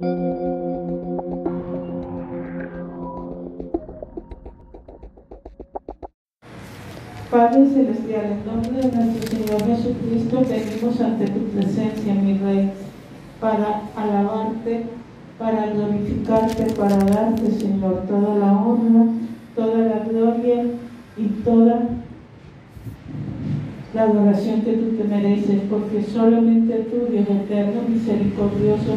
Padre Celestial, en nombre de nuestro Señor Jesucristo, venimos ante tu presencia, mi Rey, para alabarte, para glorificarte, para darte, Señor, toda la honra, toda la gloria y toda la adoración que tú te mereces, porque solamente tú, Dios eterno, misericordioso,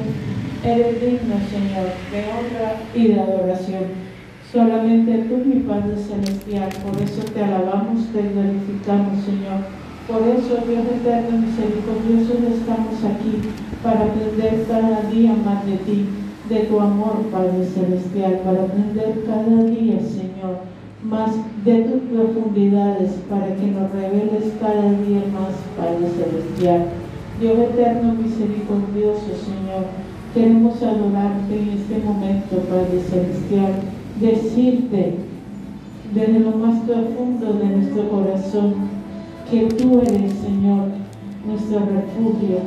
eres digno, Señor, de honra y de adoración. Solamente tú, mi Padre Celestial, por eso te alabamos, te glorificamos, Señor. Por eso, Dios eterno, misericordioso, estamos aquí para aprender cada día más de ti, de tu amor, Padre Celestial, para aprender cada día, Señor, más de tus profundidades, para que nos reveles cada día más, Padre Celestial. Dios eterno, misericordioso, Señor, queremos adorarte en este momento, Padre Celestial. Decirte desde lo más profundo de nuestro corazón que tú eres, Señor, nuestro refugio,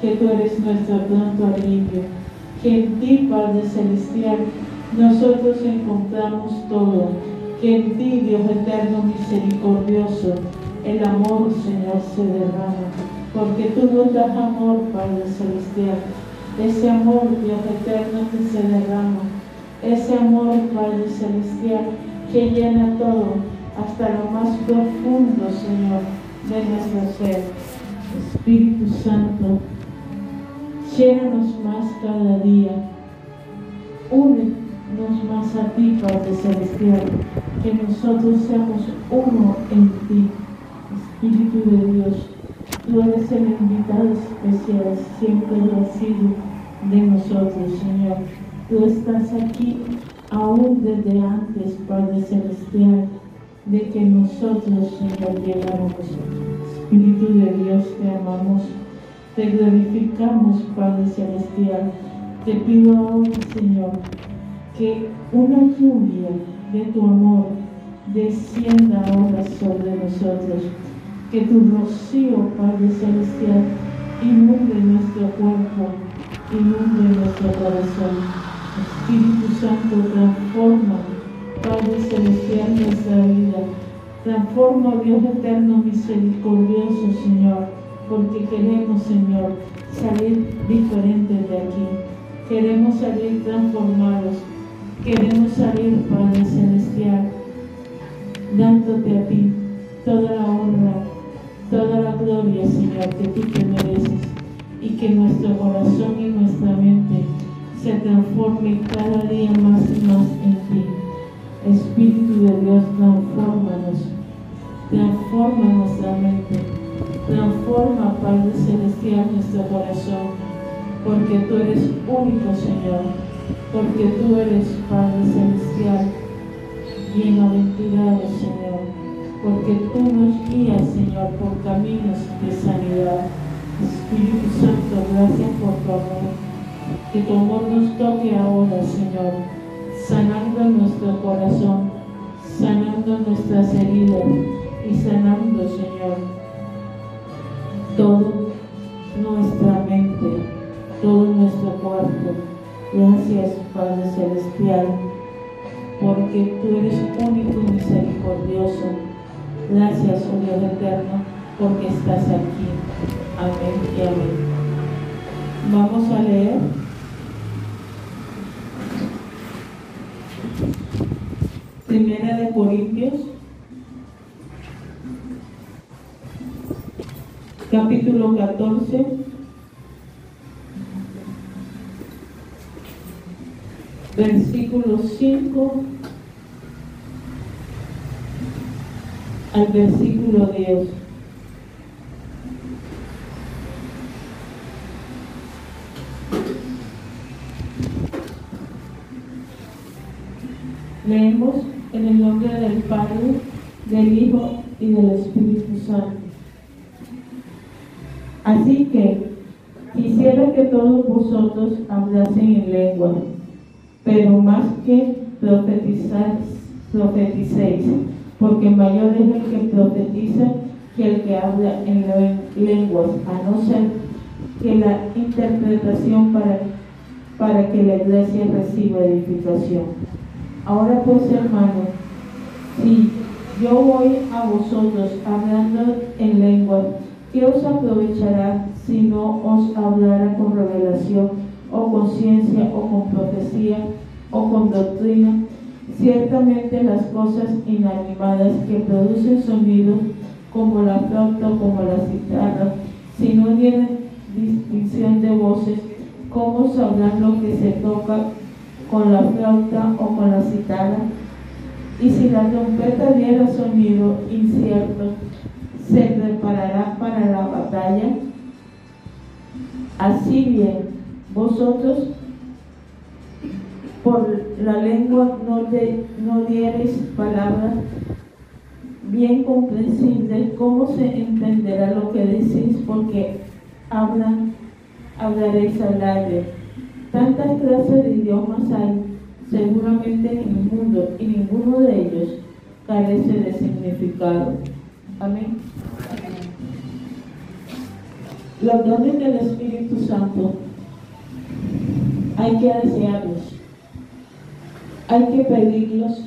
que tú eres nuestro pronto alivio, que en ti, Padre Celestial, nosotros encontramos todo, que en ti, Dios eterno misericordioso, el amor, Señor, se derrama, porque tú nos das amor, Padre Celestial, ese amor, Dios eterno, que se derrama ese amor, Padre Celestial, que llena todo, hasta lo más profundo, Señor, de nuestro ser. Espíritu Santo, llénanos más cada día. Únenos más a ti, Padre Celestial, que nosotros seamos uno en ti. Espíritu de Dios, tú eres el invitado especial, siempre lo has sido de nosotros, Señor Tú estás aquí aún desde antes, Padre Celestial, de que nosotros, Señor, llegáramos. Espíritu de Dios, te amamos, te glorificamos, Padre Celestial. Te pido ahora, Señor, que una lluvia de tu amor descienda ahora sobre nosotros. Que tu rocío, Padre Celestial, inunde nuestro cuerpo, inunde nuestro corazón Espíritu Santo, transforma, Padre Celestial, nuestra vida. Transforma, Dios eterno, misericordioso, Señor, porque queremos, Señor, salir diferentes de aquí. Queremos salir transformados. Queremos salir, Padre Celestial, dándote a ti toda la honra, toda la gloria, Señor, que tú te mereces. Y que nuestro corazón y nuestra mente se transforme cada día más y más en ti. Espíritu de Dios, transfórmanos, transforma nuestra mente, transforma, Padre Celestial, nuestro corazón, porque tú eres único, Señor, porque tú eres Padre Celestial, bienaventurado, Señor, porque tú nos guías, Señor, por caminos de sanidad. Espíritu Santo, gracias por tu amor. Que tu amor nos toque ahora, Señor, sanando nuestro corazón, sanando nuestras heridas y sanando, Señor, todo nuestra mente, todo nuestro cuerpo. Gracias, Padre Celestial, porque tú eres único y misericordioso. Gracias, oh Dios eterno, porque estás aquí. Amén y amén. Vamos a leer Primera de Corintios, capítulo 14. Versículo 5 al versículo 10. Leemos en el nombre del Padre, del Hijo y del Espíritu Santo. Así que quisiera que todos vosotros hablasen en lengua, pero más que profeticéis, porque mayor es el que profetiza que el que habla en lenguas, a no ser que la interpretación para para que la iglesia reciba edificación. Ahora pues, hermanos, si yo voy a vosotros hablando en lengua, ¿qué os aprovechará si no os hablara con revelación o con ciencia o con profecía o con doctrina? Ciertamente las cosas inanimadas que producen sonido, como la flauta o como la citarra, si no tienen distinción de voces, ¿cómo sabrán lo que se toca con la flauta o con la citarra? Y si la trompeta diera sonido incierto, ¿se preparará para la batalla? Así bien, vosotros por la lengua no, de, no diereis palabras bien comprensibles, ¿cómo se entenderá lo que decís? Porque hablan, hablaréis aire. Tantas clases de idiomas hay seguramente en el mundo y ninguno de ellos carece de significado. Amén. Los dones del Espíritu Santo hay que desearlos, hay que pedirlos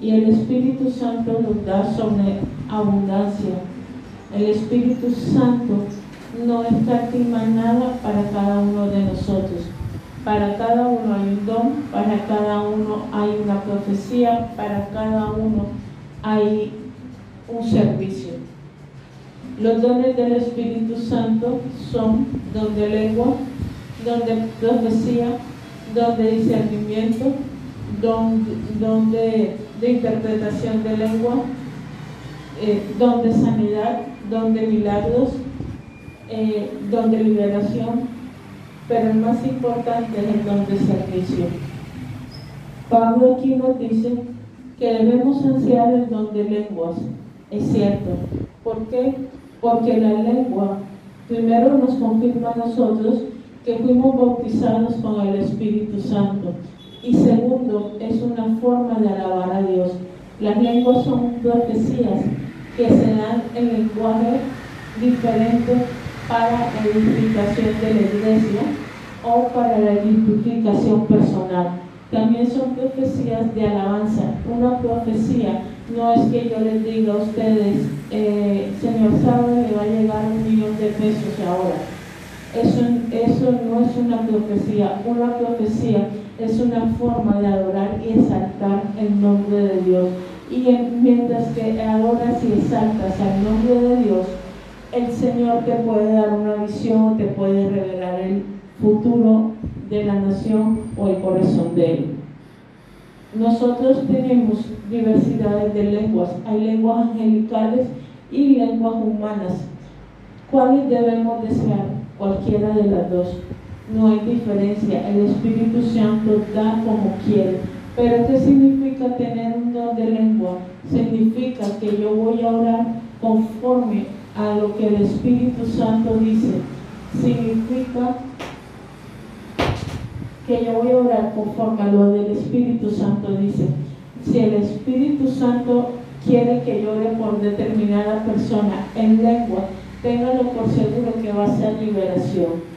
y el Espíritu Santo los da sobre abundancia. El Espíritu Santo no escatima nada para cada uno de nosotros. Para cada uno hay un don, para cada uno hay una profecía, para cada uno hay un servicio. Los dones del Espíritu Santo son don de lengua, don de profecía, don de discernimiento, don, de, interpretación de lengua, eh, don de sanidad, don de milagros, eh, don de liberación, pero el más importante es el don de servicio. Pablo aquí nos dice que debemos ansiar el don de lenguas. Es cierto. ¿Por qué? Porque la lengua primero nos confirma a nosotros que fuimos bautizados con el Espíritu Santo. Y segundo, es una forma de alabar a Dios. Las lenguas son profecías que se dan en lenguaje diferente para edificación de la iglesia o para la edificación personal. También son profecías de alabanza. Una profecía no es que yo les diga a ustedes, eh, Señor sabe, le va a llegar un millón de pesos ahora. Eso, eso no es una profecía. Una profecía es una forma de adorar y exaltar el nombre de Dios. Y mientras que adoras y exaltas al nombre de Dios, el Señor te puede dar una visión, te puede revelar el futuro de la nación o el corazón de él. Nosotros tenemos diversidades de lenguas, hay lenguas angelicales y lenguas humanas. ¿Cuáles debemos desear? Cualquiera de las dos. No hay diferencia. El Espíritu Santo da como quiere. Pero ¿qué significa tener un don de lengua? Significa que yo voy a orar conforme a lo que el Espíritu Santo dice. Significa que yo voy a orar conforme a lo del Espíritu Santo dice. Si el Espíritu Santo quiere que yo ore por determinada persona en lengua, téngalo por seguro que va a ser liberación.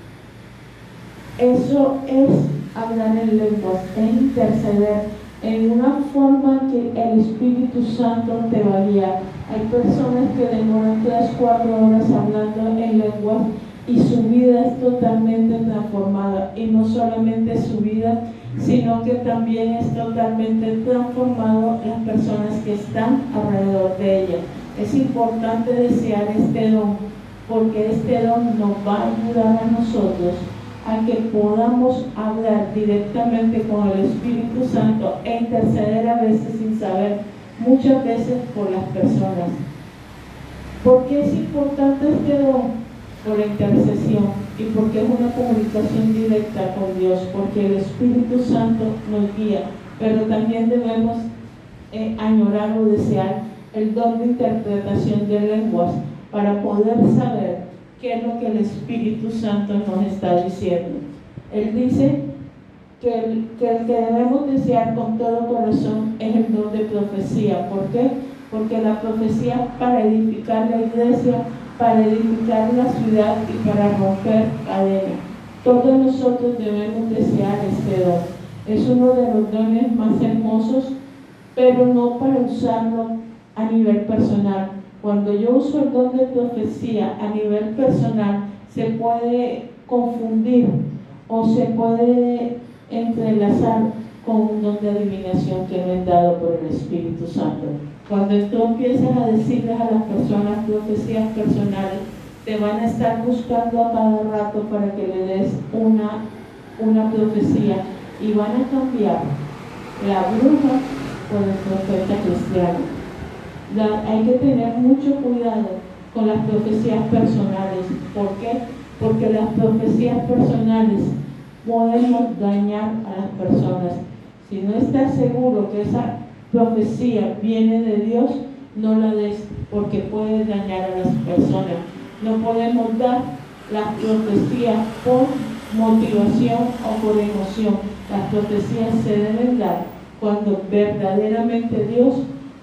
Eso es hablar en lenguas, es interceder en una forma que el Espíritu Santo te va a guiar. Hay personas que demoran 3, 4 horas hablando en lenguas y su vida es totalmente transformada. Y no solamente su vida, sino que también es totalmente transformado las personas que están alrededor de ella. Es importante desear este don, porque este don nos va a ayudar a nosotros a que podamos hablar directamente con el Espíritu Santo e interceder a veces sin saber, muchas veces por las personas. ¿Por qué es importante este don? Por la intercesión y porque es una comunicación directa con Dios, porque el Espíritu Santo nos guía, pero también debemos eh, añorar o desear el don de interpretación de lenguas para poder saber qué es lo que el Espíritu Santo nos está diciendo. Él dice que el, que debemos desear con todo corazón es el don de profecía. ¿Por qué? Porque la profecía para edificar la iglesia, para edificar la ciudad y para romper cadenas. Todos nosotros debemos desear este don. Es uno de los dones más hermosos, pero no para usarlo a nivel personal. Cuando yo uso el don de profecía a nivel personal, se puede confundir o se puede entrelazar con un don de adivinación que no es dado por el Espíritu Santo. Cuando tú empiezas a decirles a las personas profecías personales, te van a estar buscando a cada rato para que le des una, una profecía y van a cambiar la bruja por el profeta cristiano hay que tener mucho cuidado con las profecías personales. ¿Por qué? Porque las profecías personales podemos dañar a las personas. Si no estás seguro que esa profecía viene de Dios, no la des porque puede dañar a las personas. No podemos dar las profecías por motivación o por emoción. Las profecías se deben dar cuando verdaderamente Dios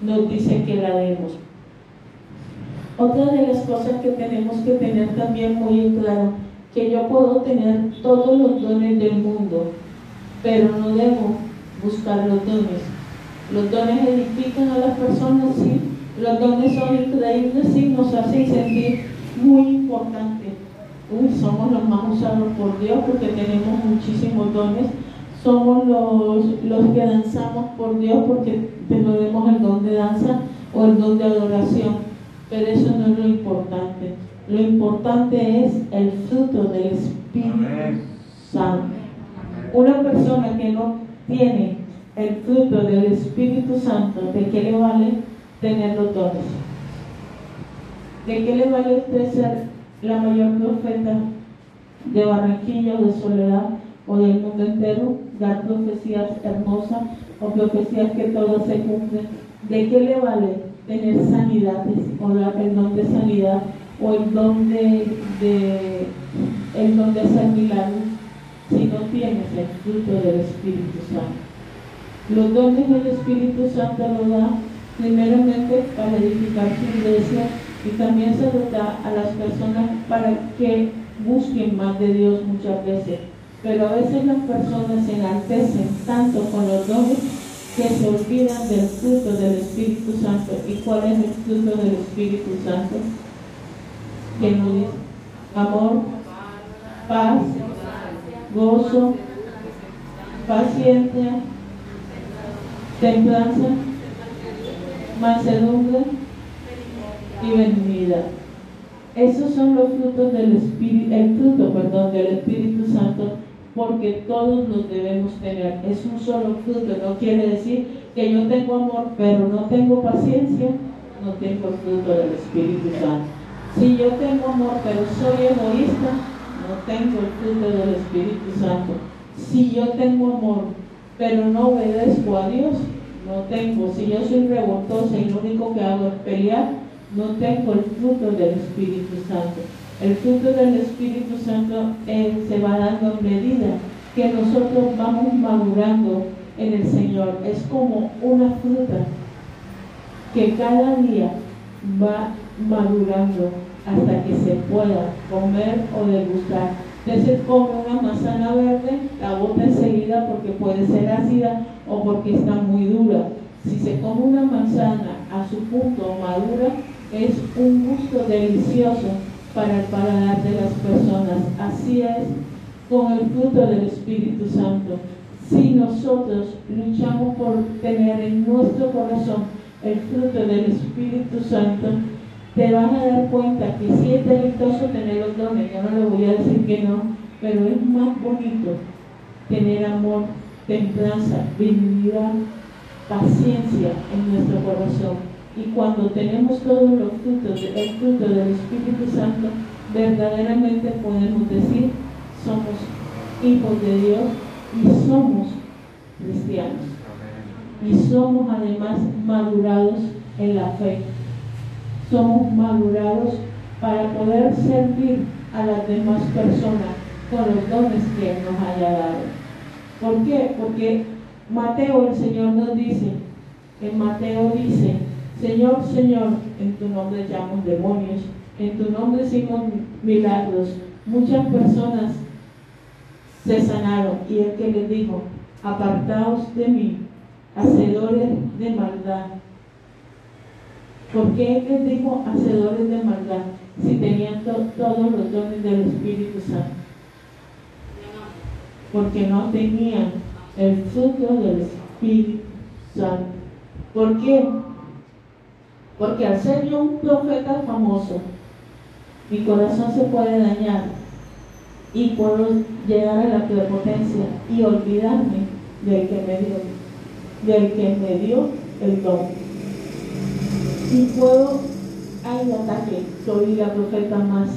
nos dice que la demos. Otra de las cosas que tenemos que tener también muy en claro, que yo puedo tener todos los dones del mundo, pero no debo buscar los dones. Los dones edifican a las personas, sí. Los dones son increíbles, sí, nos hacen sentir muy importantes. Uy, somos los más usados por Dios porque tenemos muchísimos dones somos los, los que danzamos por Dios porque tenemos el don de danza o el don de adoración, pero eso no es lo importante. Lo importante es el fruto del Espíritu Santo. Una persona que no tiene el fruto del Espíritu Santo, ¿de qué le vale tener los dones? ¿De qué le vale usted ser la mayor profeta de Barranquilla o de Soledad o del mundo entero? Dar profecías hermosas o profecías que todos se cumplen. ¿De qué le vale tener sanidades o el don de sanidad o el don de, el don de hacer milagros si no tienes el fruto del Espíritu Santo? Los dones del Espíritu Santo lo da primeramente para edificar su iglesia y también se lo da a las personas para que busquen más de Dios muchas veces pero a veces las personas se enaltecen tanto con los dones que se olvidan del fruto del Espíritu Santo. ¿Y cuál es el fruto del Espíritu Santo? Que nos amor, paz, gozo, paciencia, templanza, mansedumbre y benignidad. Esos son los frutos del Espíritu, el fruto, perdón, del Espíritu Santo porque todos los debemos tener. Es un solo fruto, no quiere decir que yo tengo amor, pero no tengo paciencia, no tengo fruto del Espíritu Santo. Si yo tengo amor, pero soy egoísta, no tengo el fruto del Espíritu Santo. Si yo tengo amor, pero no obedezco a Dios, no tengo. Si yo soy revoltosa y lo único que hago es pelear, no tengo el fruto del Espíritu Santo. El fruto del Espíritu Santo se va dando en medida que nosotros vamos madurando en el Señor. Es como una fruta que cada día va madurando hasta que se pueda comer o degustar. Entonces come una manzana verde, la bota enseguida porque puede ser ácida o porque está muy dura. Si se come una manzana a su punto madura, es un gusto delicioso para el paladar de las personas. Así es con el fruto del Espíritu Santo. Si nosotros luchamos por tener en nuestro corazón el fruto del Espíritu Santo, te vas a dar cuenta que si es delicioso tener los dones, yo no le voy a decir que no, pero es más bonito tener amor, templanza, benignidad, paciencia en nuestro corazón y cuando tenemos todos los frutos, el fruto del Espíritu Santo, verdaderamente podemos decir, somos hijos de Dios y somos cristianos. Y somos además madurados en la fe. Somos madurados para poder servir a las demás personas con los dones que nos haya dado. ¿Por qué? Porque Mateo, el Señor nos dice, en Mateo dice, Señor, Señor, en tu nombre echamos demonios, en tu nombre hicimos milagros. Muchas personas se sanaron. Y el que les dijo, apartaos de mí, hacedores de maldad. ¿Por qué les dijo hacedores de maldad si tenían todos los dones del Espíritu Santo? Porque no tenían el fruto del Espíritu Santo. ¿Por qué? Porque al ser yo un profeta famoso, mi corazón se puede dañar y puedo llegar a la prepotencia y olvidarme del que me dio, del que me dio el don. Y puedo, hay ataque, soy la profeta más,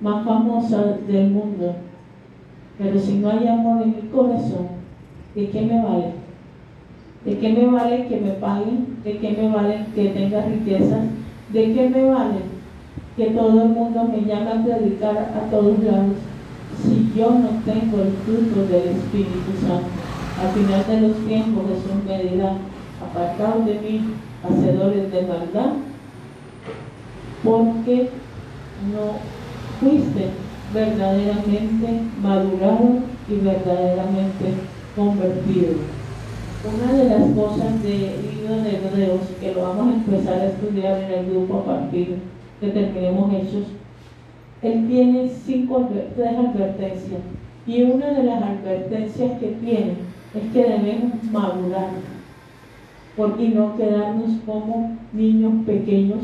más famosa del mundo, pero si no hay amor en mi corazón, ¿de qué me vale? ¿De qué me vale que me paguen? ¿De qué me vale que tenga riqueza? ¿De qué me vale que todo el mundo me llame a predicar a todos lados si yo no tengo el fruto del Espíritu Santo? Al final de los tiempos Jesús me dirá, apartados de mí, hacedores de maldad, porque no fuiste verdaderamente madurado y verdaderamente convertido. Una de las cosas del libro de Hebreos que lo vamos a empezar a estudiar en el grupo a partir que terminemos Hechos, él tiene cinco, tres advertencias. Y una de las advertencias que tiene es que debemos madurar y no quedarnos como niños pequeños,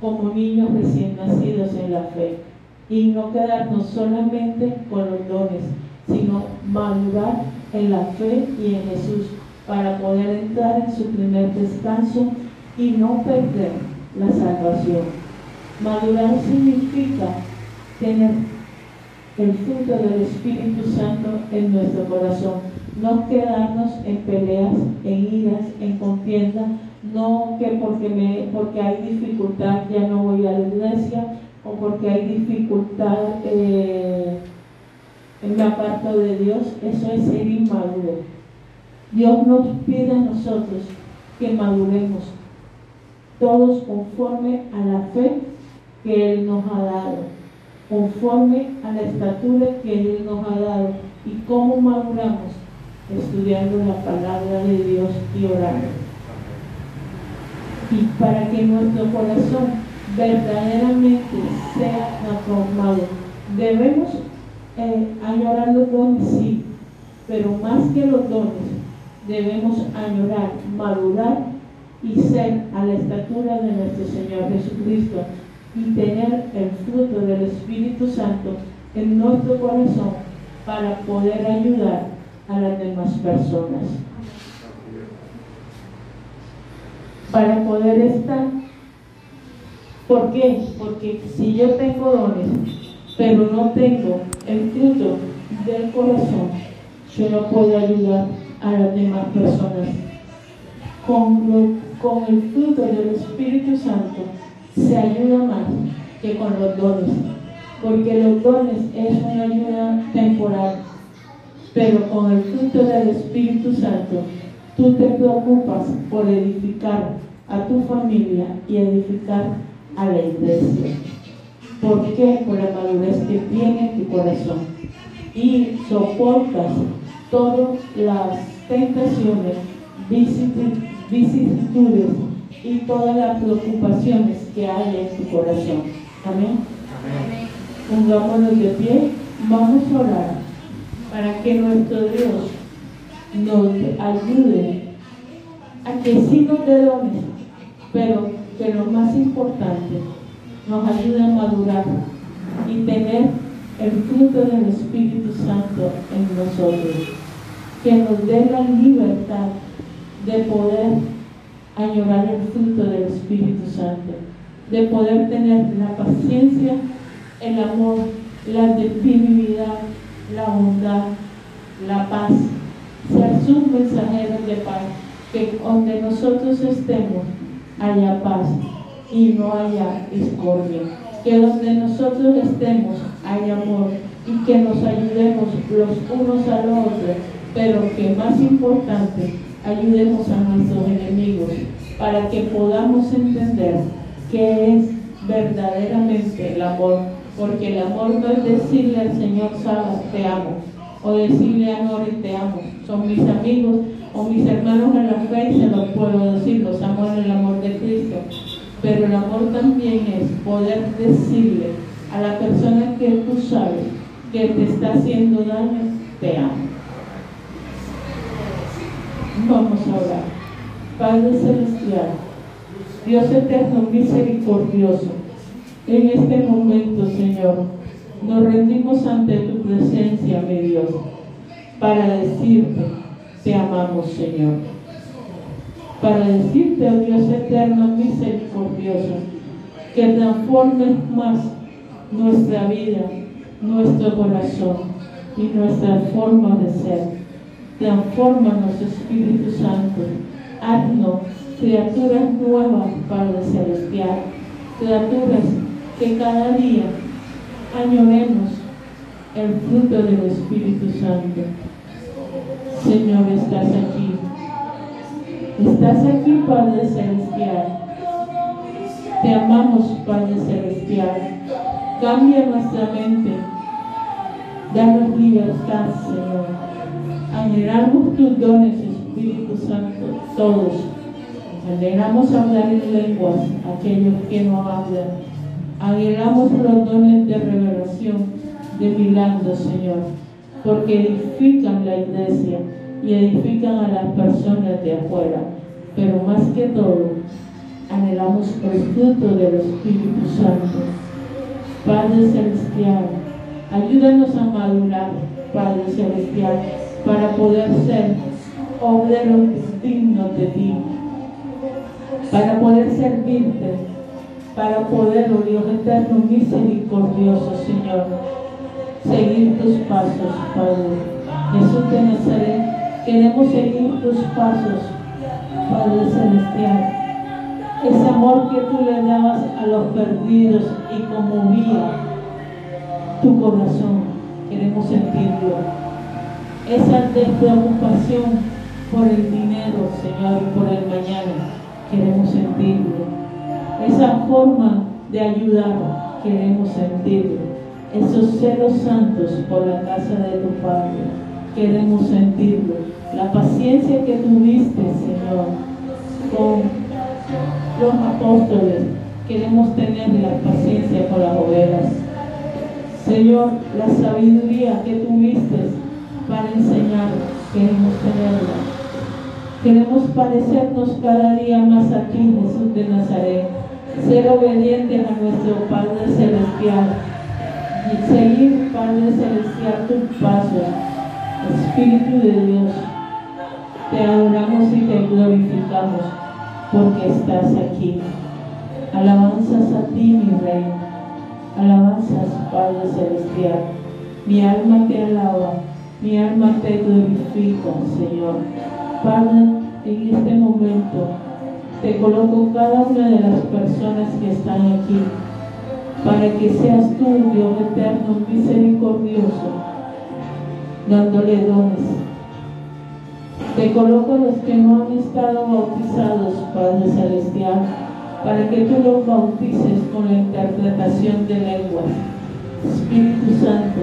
como niños recién nacidos en la fe. Y no quedarnos solamente con los dones, sino madurar en la fe y en Jesús para poder entrar en su primer descanso y no perder la salvación. Madurar significa tener el fruto del Espíritu Santo en nuestro corazón, no quedarnos en peleas, en iras, en contienda, no que porque, porque hay dificultad ya no voy a la iglesia o porque hay dificultad eh, me aparto de Dios, eso es ser inmaduro Dios nos pide a nosotros que maduremos todos conforme a la fe que Él nos ha dado, conforme a la estatura que Él nos ha dado. ¿Y cómo maduramos? Estudiando la palabra de Dios y orando. Y para que nuestro corazón verdaderamente sea transformado, debemos eh, añorar los dones, sí, pero más que los dones, debemos añorar, madurar y ser a la estatura de nuestro Señor Jesucristo y tener el fruto del Espíritu Santo en nuestro corazón para poder ayudar a las demás personas. Para poder estar. ¿Por qué? Porque si yo tengo dones, pero no tengo el fruto del corazón, yo no puedo ayudar a las demás personas. Con, con el fruto del Espíritu Santo se ayuda más que con los dones, porque los dones es una ayuda temporal, pero con el fruto del Espíritu Santo tú te preocupas por edificar a tu familia y edificar a la iglesia. ¿Por qué? Por la madurez que tiene tu corazón. Y soportas todas las tentaciones, vicisitudes y todas las preocupaciones que hay en tu corazón. Amén. Amén. Pongámonos de pie, vamos a orar para que nuestro Dios nos ayude a que sí nos dé dones, pero que lo más importante, nos ayude a madurar y tener el fruto del Espíritu Santo en nosotros, que nos dé la libertad de poder añorar el fruto del Espíritu Santo, de poder tener la paciencia, el amor, la disponibilidad, la bondad, la paz, ser sus mensajeros de paz, que donde nosotros estemos haya paz y no haya discordia. Que donde nosotros estemos hay amor y que nos ayudemos los unos a los otros, pero que más importante, ayudemos a nuestros enemigos para que podamos entender qué es verdaderamente el amor, porque el amor no es decirle al Señor, sabes, te amo, o decirle amor y te amo. Son mis amigos o mis hermanos en la fe y se los puedo decir, los amo en el amor de Cristo. Pero el amor también es poder decirle a la persona que tú sabes que te está haciendo daño, te amo. Vamos a orar. Padre Celestial, Dios eterno, misericordioso, en este momento, Señor, nos rendimos ante tu presencia, mi Dios, para decirte, te amamos, Señor. Para decirte, oh Dios eterno, misericordioso, que transformes más nuestra vida, nuestro corazón y nuestra forma de ser. Transfórmanos, Espíritu Santo. Haznos criaturas nuevas, Padre Celestial. Criaturas que cada día añoremos el fruto del Espíritu Santo. Señor, estás aquí. Estás aquí, Padre Celestial. Te amamos, Padre Celestial. Cambia nuestra mente. Danos libertad, Señor. Anhelamos tus dones, Espíritu Santo, todos. Anhelamos hablar en lenguas, aquellos que no hablan Anhelamos los dones de revelación, de milagros, Señor, porque edifican la iglesia y edifican a las personas de afuera. Pero más que todo, anhelamos el fruto del Espíritu Santo. Padre Celestial, ayúdanos a madurar, Padre Celestial, para poder ser obreros dignos de ti, para poder servirte para poder, oh Dios eterno, misericordioso, Señor, seguir tus pasos, Padre. Jesús de Nazaret, queremos seguir tus pasos, Padre Celestial. Ese amor que tú le dabas a los perdidos y conmovía tu corazón, queremos sentirlo. Esa despreocupación por el dinero, Señor, y por el mañana, queremos sentirlo esa forma de ayudar queremos sentirlo. Esos celos santos por la casa de tu Padre, queremos sentirlo. La paciencia que tuviste, Señor, con los apóstoles, queremos tener la paciencia con las ovejas. Señor, la sabiduría que tuviste para enseñar, queremos tenerla. Queremos parecernos cada día más a ti, Jesús de Nazaret ser obedientes a nuestro Padre Celestial y seguir, Padre Celestial, tus pasos. Espíritu de Dios, te adoramos y te glorificamos porque estás aquí. Alabanzas a ti, mi Rey. Alabanzas, Padre Celestial. Mi alma te alaba, mi alma te glorifica, Señor. Padre, en este momento te coloco cada una de las personas que están aquí, para que seas tú, Dios eterno, misericordioso, dándole dones. Te coloco los que no han estado bautizados, Padre Celestial, para que tú los bautices con la interpretación de lenguas. Espíritu Santo,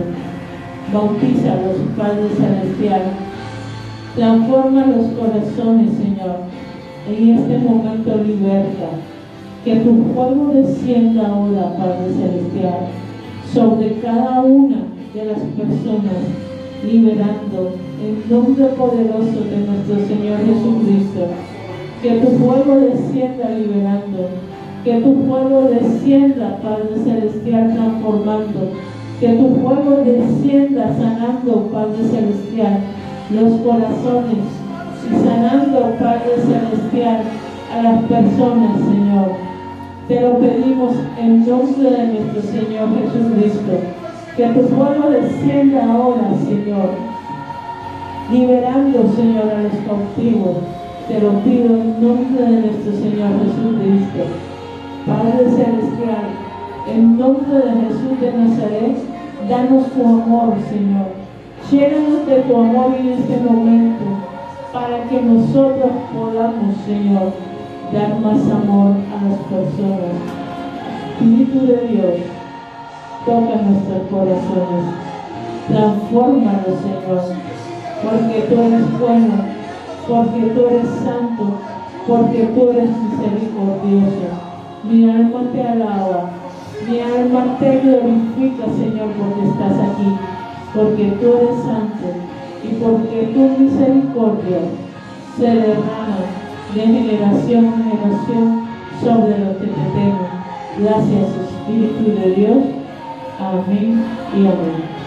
bautiza a los Padre Celestial. Transforma los corazones, Señor en este momento liberta. Que tu fuego descienda ahora, Padre Celestial, sobre cada una de las personas, liberando el nombre poderoso de nuestro Señor Jesucristo. Que tu fuego descienda liberando. Que tu fuego descienda, Padre Celestial, transformando. Que tu fuego descienda sanando, Padre Celestial, los corazones y sanando, Padre Celestial, a las personas, Señor. Te lo pedimos en nombre de nuestro Señor Jesucristo. Que tu fuego descienda ahora, Señor. Liberando, Señor, a los cautivos. Te lo pido en nombre de nuestro Señor Jesucristo. Padre Celestial, en nombre de Jesús de Nazaret, danos tu amor, Señor. Llénanos de tu amor en este momento para que nosotros podamos, Señor, dar más amor a las personas. Espíritu de Dios, toca nuestros corazones. Transfórmalo, Señor, porque tú eres bueno, porque tú eres santo, porque tú eres misericordioso. Mi alma te alaba, mi alma te glorifica, Señor, porque estás aquí, porque tú eres santo y porque tu misericordia se derrama de generación en generación sobre los que te temen. Gracias, Espíritu de Dios. Amén y amén.